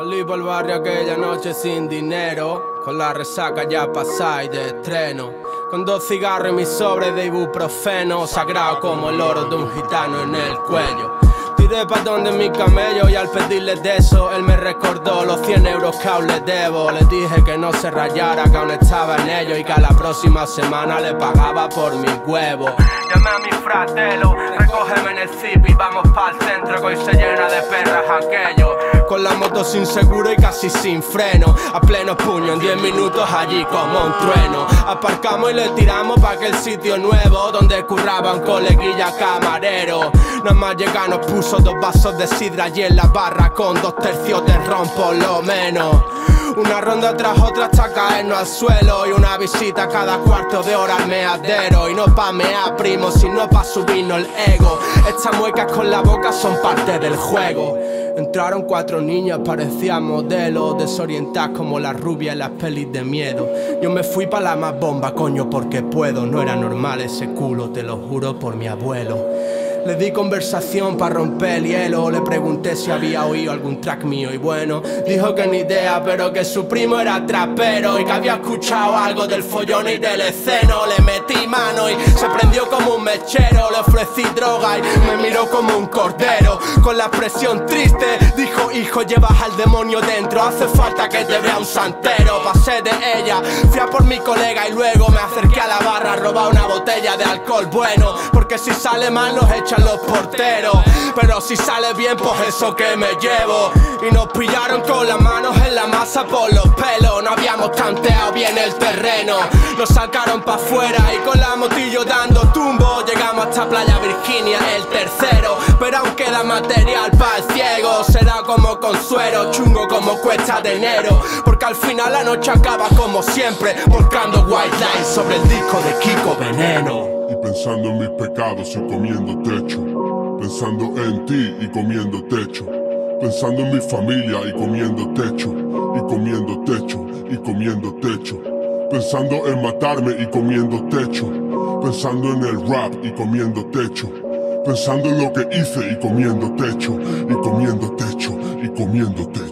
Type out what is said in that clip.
Salí por el barrio aquella noche sin dinero, con la resaca ya y de estreno. Con dos cigarros y mi sobre de ibuprofeno, sagrado como el oro de un gitano en el cuello. Tiré pa' donde mi camello y al pedirle de eso, él me recordó los 100 euros que aún le debo. Le dije que no se rayara, que aún estaba en ello y que a la próxima semana le pagaba por mi huevo. Llamé a mi fratelo, recógeme en el zip y vamos pa'l centro que hoy se llena de perras aquello. La moto sin seguro y casi sin freno, a pleno puño en 10 minutos allí como un trueno. Aparcamos y le tiramos pa' aquel sitio nuevo donde curraba un coleguilla camarero. Nada más llegar nos puso dos vasos de sidra y en la barra con dos tercios de ron por lo menos. Una ronda tras otra hasta caernos al suelo Y una visita cada cuarto de hora al meadero Y no pa' mear primo, sino pa' subirnos el ego Estas muecas con la boca son parte del juego Entraron cuatro niñas, parecían modelos Desorientadas como la rubia en las pelis de miedo. Yo me fui pa' la más bomba, coño, porque puedo No era normal ese culo, te lo juro por mi abuelo le di conversación para romper el hielo. Le pregunté si había oído algún track mío. Y bueno, dijo que ni idea, pero que su primo era trapero. Y que había escuchado algo del follón y del esceno. Le metí mano y se prendió como un mechero. Le ofrecí droga y me miró como un cordero. Con la expresión triste, dijo: Hijo, llevas al demonio dentro. Hace falta que te vea un santero. Pasé de ella, fui a por mi colega y luego me acerqué a la barra a robar una botella de alcohol bueno. Porque si sale mal, nos echan los porteros. Pero si sale bien, pues eso que me llevo. Y nos pillaron con las manos en la masa por los pelos. No habíamos tanteado bien el terreno. Nos sacaron pa' afuera y con la motillo dando tumbo. Hasta Playa Virginia, el tercero. Pero aún queda material para el ciego. Será como consuelo, chungo como cuesta de enero. Porque al final la noche acaba como siempre. Volcando white lines sobre el disco de Kiko Veneno y pensando en mis pecados y comiendo techo, pensando en ti y comiendo techo, pensando en mi familia y comiendo techo, y comiendo techo, y comiendo techo, pensando en matarme y comiendo techo, pensando en el rap y comiendo techo, pensando en lo que hice y comiendo techo, y comiendo techo, y comiendo techo.